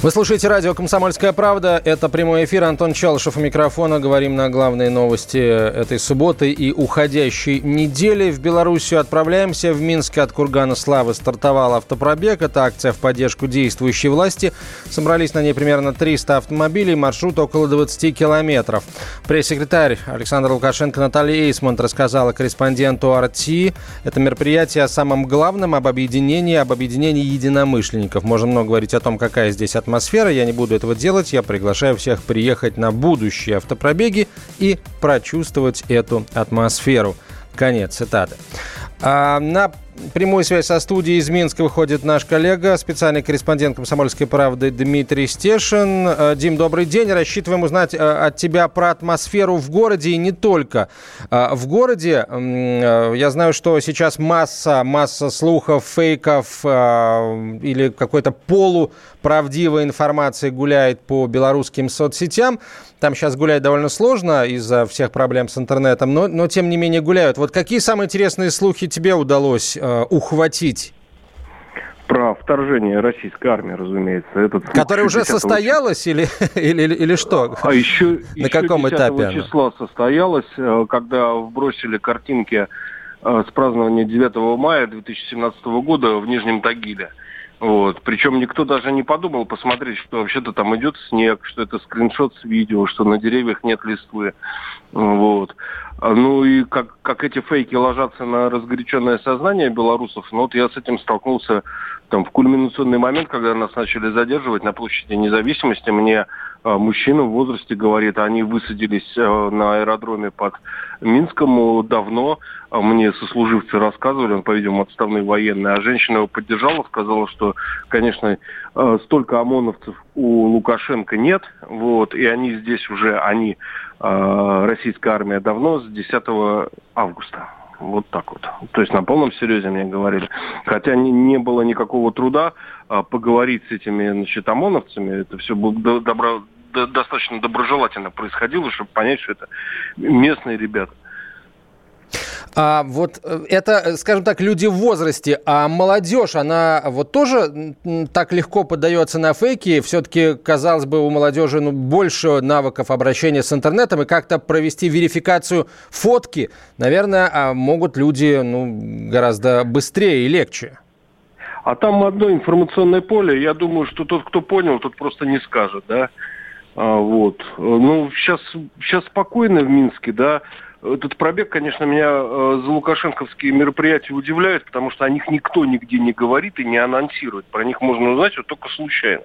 Вы слушаете радио «Комсомольская правда». Это прямой эфир. Антон Чалышев у микрофона. Говорим на главные новости этой субботы и уходящей недели. В Белоруссию отправляемся. В Минске от Кургана Славы стартовал автопробег. Это акция в поддержку действующей власти. Собрались на ней примерно 300 автомобилей. Маршрут около 20 километров. Пресс-секретарь Александр Лукашенко Наталья Эйсмонт рассказала корреспонденту «Арти». Это мероприятие о самом главном, об объединении, об объединении единомышленников. Можно много говорить о том, какая здесь атмосфера атмосфера. Я не буду этого делать. Я приглашаю всех приехать на будущие автопробеги и прочувствовать эту атмосферу. Конец цитаты. А на прямую связь со студией из Минска выходит наш коллега, специальный корреспондент «Комсомольской правды» Дмитрий Стешин. А, Дим, добрый день. Рассчитываем узнать а, от тебя про атмосферу в городе и не только. А, в городе я знаю, что сейчас масса, масса слухов, фейков или какой-то полуправдивой информации гуляет по белорусским соцсетям. Там сейчас гулять довольно сложно из-за всех проблем с интернетом, но, но тем не менее гуляют. Вот какие самые интересные слухи тебе удалось э, ухватить? Про вторжение российской армии, разумеется. Этот Которое уже состоялось или, или, или, или что? А еще, На еще каком этапе числа состоялось, э, когда вбросили картинки э, с празднования 9 мая 2017 года в Нижнем Тагиле. Вот. Причем никто даже не подумал посмотреть, что вообще-то там идет снег, что это скриншот с видео, что на деревьях нет листвы. Вот. Ну и как, как эти фейки ложатся на разгоряченное сознание белорусов, ну вот я с этим столкнулся там в кульминационный момент, когда нас начали задерживать на площади независимости. Мне мужчина в возрасте говорит, они высадились э, на аэродроме под Минском давно. А мне сослуживцы рассказывали, он, по-видимому, отставной военный, а женщина его поддержала, сказала, что, конечно, э, столько ОМОНовцев у Лукашенко нет, вот, и они здесь уже, они, российская армия давно, с 10 августа. Вот так вот. То есть на полном серьезе мне говорили. Хотя не, не было никакого труда а, поговорить с этими значит, ОМОНовцами. Это все было добро, достаточно доброжелательно происходило, чтобы понять, что это местные ребята. А вот э, это, э, скажем так, люди в возрасте, а молодежь, она вот тоже так легко поддается на фейки. Все-таки, казалось бы, у молодежи ну, больше навыков обращения с интернетом и как-то провести верификацию фотки, наверное, а могут люди ну, гораздо быстрее и легче. А там одно информационное поле. Я думаю, что тот, кто понял, тот просто не скажет, да. А, вот. Ну, сейчас, сейчас спокойно в Минске, да. Этот пробег, конечно, меня э, за лукашенковские мероприятия удивляет, потому что о них никто нигде не говорит и не анонсирует. Про них можно узнать вот только случайно.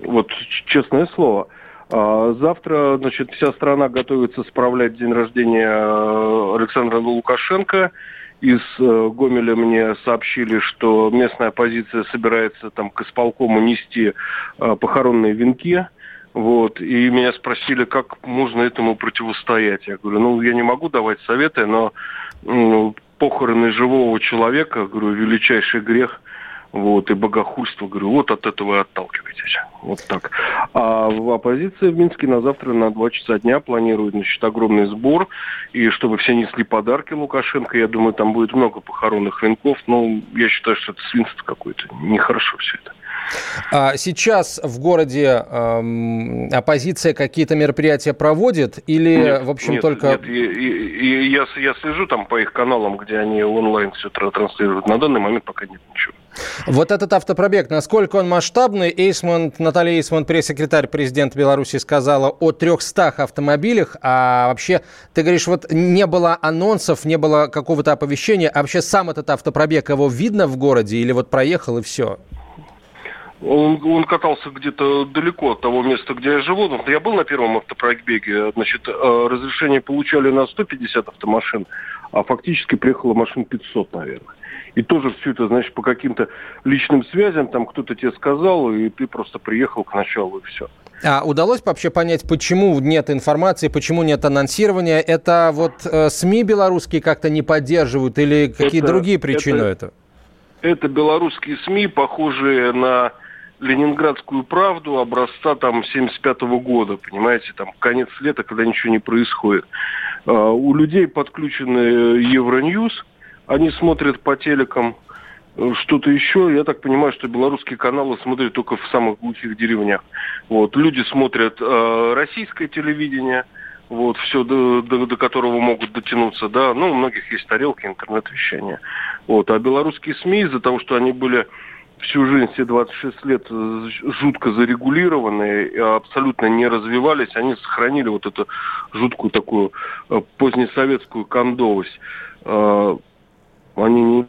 Вот, честное слово. А завтра, значит, вся страна готовится справлять день рождения э, Александра Лукашенко. Из э, Гомеля мне сообщили, что местная оппозиция собирается там к исполкому нести э, похоронные венки. Вот, и меня спросили, как можно этому противостоять. Я говорю, ну, я не могу давать советы, но ну, похороны живого человека, говорю, величайший грех, вот, и богохульство, говорю, вот от этого и отталкивайтесь. Вот так. А в оппозиции в Минске на завтра на 2 часа дня планируют, значит, огромный сбор, и чтобы все несли подарки Лукашенко, я думаю, там будет много похоронных венков, но я считаю, что это свинство какое-то, нехорошо все это. А сейчас в городе эм, оппозиция какие-то мероприятия проводит или, нет, в общем, нет, только... Нет, и, и, и я, я слежу там по их каналам, где они онлайн все транслируют. На данный момент пока нет ничего. Вот этот автопробег, насколько он масштабный? Эйсмонт, Наталья Эйсмонт, пресс-секретарь президента Беларуси, сказала о 300 автомобилях. А вообще, ты говоришь, вот не было анонсов, не было какого-то оповещения. А вообще сам этот автопробег, его видно в городе или вот проехал и все? Он, он катался где-то далеко от того места, где я живу. Но я был на первом автопробеге. Значит, э, разрешение получали на 150 автомашин, а фактически приехало машин 500, наверное. И тоже все это, значит, по каким-то личным связям, там кто-то тебе сказал, и ты просто приехал к началу, и все. А удалось вообще понять, почему нет информации, почему нет анонсирования? Это вот э, СМИ белорусские как-то не поддерживают или какие это, другие причины это, это? Это белорусские СМИ, похожие на ленинградскую правду образца там 75 -го года, понимаете, там конец лета, когда ничего не происходит. А, у людей подключены Евроньюз, они смотрят по телекам э, что-то еще. Я так понимаю, что белорусские каналы смотрят только в самых глухих деревнях. Вот. Люди смотрят э, российское телевидение, вот, все, до, до, до которого могут дотянуться, да. Ну, у многих есть тарелки, интернет-вещания. Вот. А белорусские СМИ из-за того, что они были всю жизнь, все 26 лет э, жутко зарегулированные, абсолютно не развивались, они сохранили вот эту жуткую такую э, позднесоветскую кондовость. Э, они не...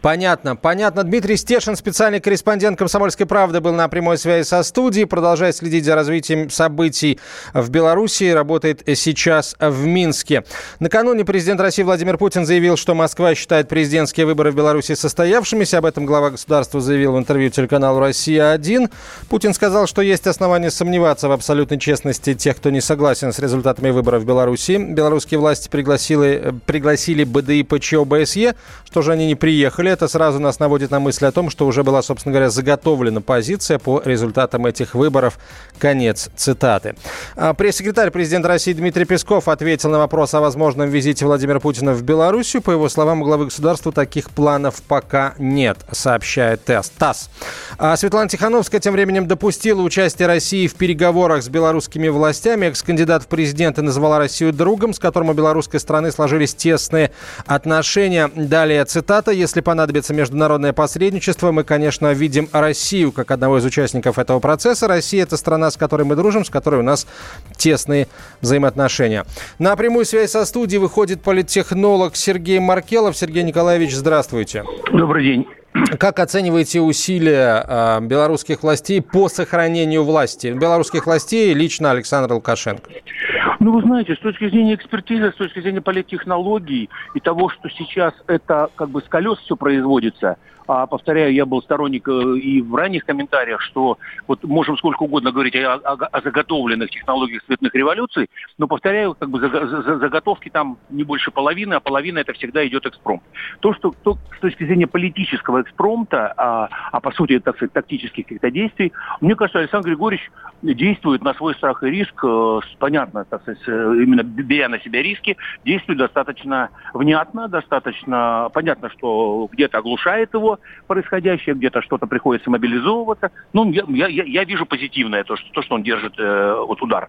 Понятно, понятно. Дмитрий Стешин, специальный корреспондент «Комсомольской правды», был на прямой связи со студией, продолжает следить за развитием событий в Беларуси, работает сейчас в Минске. Накануне президент России Владимир Путин заявил, что Москва считает президентские выборы в Беларуси состоявшимися. Об этом глава государства заявил в интервью телеканалу «Россия-1». Путин сказал, что есть основания сомневаться в абсолютной честности тех, кто не согласен с результатами выборов в Беларуси. Белорусские власти пригласили, пригласили БДИ ПЧО БСЕ что же они не приехали? Это сразу нас наводит на мысль о том, что уже была, собственно говоря, заготовлена позиция по результатам этих выборов. Конец цитаты. А, пресс-секретарь президента России Дмитрий Песков ответил на вопрос о возможном визите Владимира Путина в Белоруссию. По его словам, у главы государства таких планов пока нет, сообщает ТАСС. А Светлана Тихановская тем временем допустила участие России в переговорах с белорусскими властями. Экс-кандидат в президенты назвала Россию другом, с которым у белорусской страны сложились тесные отношения. Далее цитата. «Если понадобится международное посредничество, мы, конечно, видим Россию как одного из участников этого процесса. Россия – это страна, с которой мы дружим, с которой у нас тесные взаимоотношения». На прямую связь со студией выходит политтехнолог Сергей Маркелов. Сергей Николаевич, здравствуйте. Добрый день. Как оцениваете усилия э, белорусских властей по сохранению власти? Белорусских властей лично Александр Лукашенко. Ну, вы знаете, с точки зрения экспертизы, с точки зрения политтехнологий и того, что сейчас это как бы с колес все производится – а, повторяю, я был сторонник э, и в ранних комментариях, что вот можем сколько угодно говорить о, о, о заготовленных технологиях цветных революций, но, повторяю, как бы заготовки там не больше половины, а половина это всегда идет экспромт. То, что то, с точки зрения политического экспромта, а, а по сути, так сказать, тактических каких-то действий, мне кажется, Александр Григорьевич действует на свой страх и риск, э, понятно, так сказать, э, именно беря на себя риски, действует достаточно внятно, достаточно понятно, что где-то оглушает его, происходящее, где-то что-то приходится мобилизовываться. Ну, я, я, я вижу позитивное, то, что, то, что он держит э, вот удар.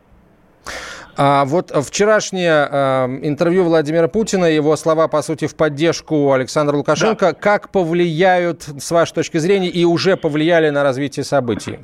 А вот вчерашнее э, интервью Владимира Путина, его слова, по сути, в поддержку Александра Лукашенко, да. как повлияют, с вашей точки зрения, и уже повлияли на развитие событий?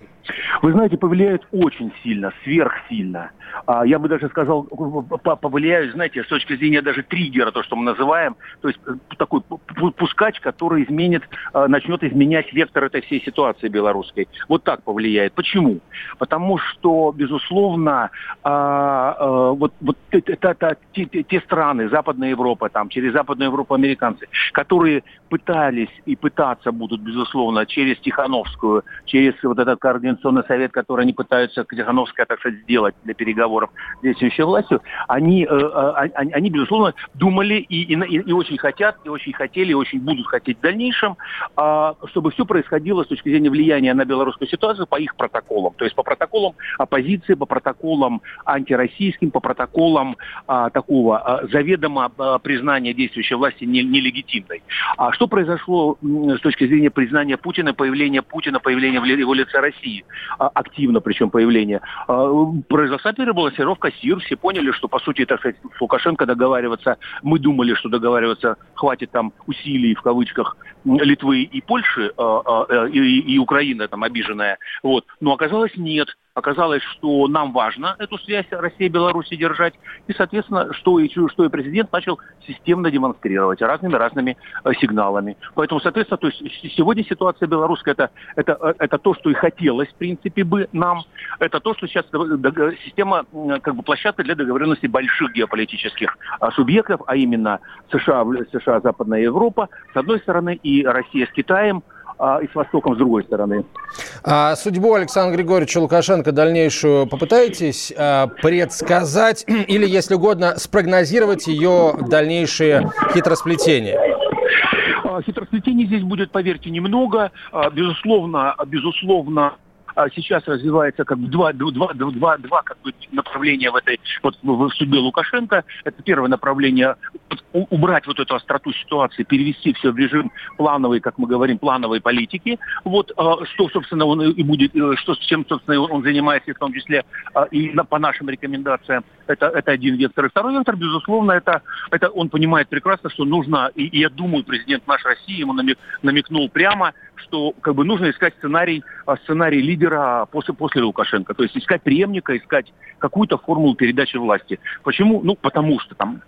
Вы знаете, повлияют очень сильно, сверхсильно. А, я бы даже сказал, повлияют, знаете, с точки зрения даже триггера, то, что мы называем, то есть э, такой пускач, который изменит, а, начнет изменять вектор этой всей ситуации белорусской. Вот так повлияет. Почему? Потому что, безусловно, а, вот, вот это, это, те, те страны, Западная Европа, там, через Западную Европу американцы, которые пытались и пытаться будут, безусловно, через Тихановскую, через вот этот координационный совет, который они пытаются Тихановская, так сказать, сделать для переговоров, с действующей властью, они, э, э, они, они, безусловно, думали и, и, и очень хотят, и очень хотели, и очень будут хотеть в дальнейшем, а, чтобы все происходило с точки зрения влияния на белорусскую ситуацию по их протоколам. То есть по протоколам оппозиции, по протоколам антироссийским, по протоколам а, такого а, заведомо признания действующей власти нелегитимной. А что произошло с точки зрения признания Путина, появления Путина, появления в его лице России, активно причем появление, произошла перебалансировка сил, все поняли, что, по сути, так сказать, с Лукашенко договариваться, мы думали, что договариваться хватит там усилий, в кавычках, Литвы и Польши, э, э, и, и Украина там обиженная, вот, но оказалось нет. Оказалось, что нам важно эту связь России-Беларуси держать, и, соответственно, что и, что и президент начал системно демонстрировать разными-разными э, сигналами. Поэтому, соответственно, то есть сегодня ситуация белорусская это, это, э, это то, что и хотелось, в принципе, бы нам. Это то, что сейчас система, как бы площадка для договоренности больших геополитических а, субъектов, а именно США, США, Западная Европа, с одной стороны, и Россия с Китаем – а, и с Востоком с другой стороны. А судьбу Александра Григорьевича Лукашенко дальнейшую попытаетесь а, предсказать или, если угодно, спрогнозировать ее дальнейшие хитросплетения? А, хитросплетений здесь будет, поверьте, немного. А, безусловно, безусловно, сейчас развивается как бы два, два, два, два как бы направления в этой вот в судьбе Лукашенко. Это первое направление убрать вот эту остроту ситуации, перевести все в режим плановой, как мы говорим, плановой политики. Вот а, что, собственно, он и будет, э, что чем, собственно, он занимается, в том числе а, и по нашим рекомендациям. Это, это один вектор. И второй вектор, безусловно, это, это он понимает прекрасно, что нужно, и, и я думаю, президент нашей России ему намек, намекнул прямо, что как бы нужно искать сценарий, а, сценарий лидера после, после Лукашенко. То есть искать преемника, искать какую-то формулу передачи власти. Почему? Ну, потому что там,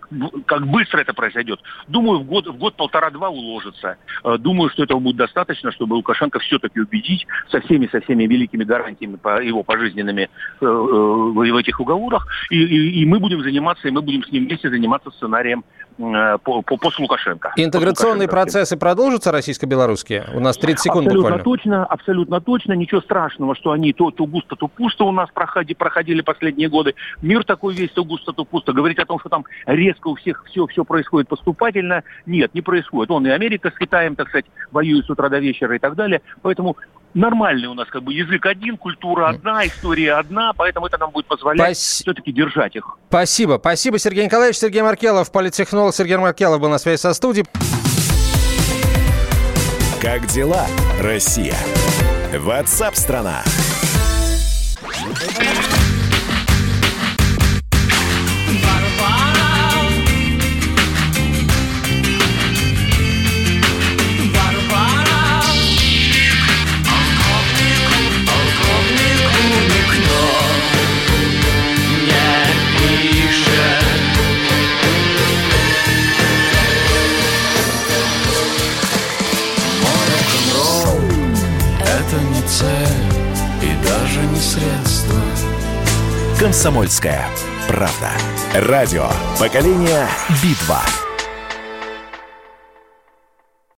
как быстро это произойдет. Думаю, в год, в год полтора-два уложится. А, думаю, что этого будет достаточно, чтобы Лукашенко все-таки убедить со всеми, со всеми великими гарантиями по его пожизненными э, э, в этих уговорах. И, и, и мы будем заниматься, и мы будем с ним вместе заниматься сценарием по, по, после Лукашенко. Интеграционные после процессы продолжатся российско-белорусские? У нас 30 секунд абсолютно буквально. точно, абсолютно точно. Ничего страшного, что они то, то густо, то пусто у нас проходи, проходили последние годы. Мир такой весь, то густо, то пусто. Говорить о том, что там резко у всех все, все происходит поступательно, нет, не происходит. Он и Америка с Китаем, так сказать, воюет с утра до вечера и так далее. Поэтому нормальный у нас как бы язык один, культура одна, история одна, поэтому это нам будет позволять Пас... все-таки держать их. Спасибо. Спасибо, Сергей Николаевич. Сергей Маркелов, политтехнолог Сергей Маркелов был на связи со студией. Как дела, Россия? Ватсап-страна! «Комсомольская правда». Радио «Поколение Битва».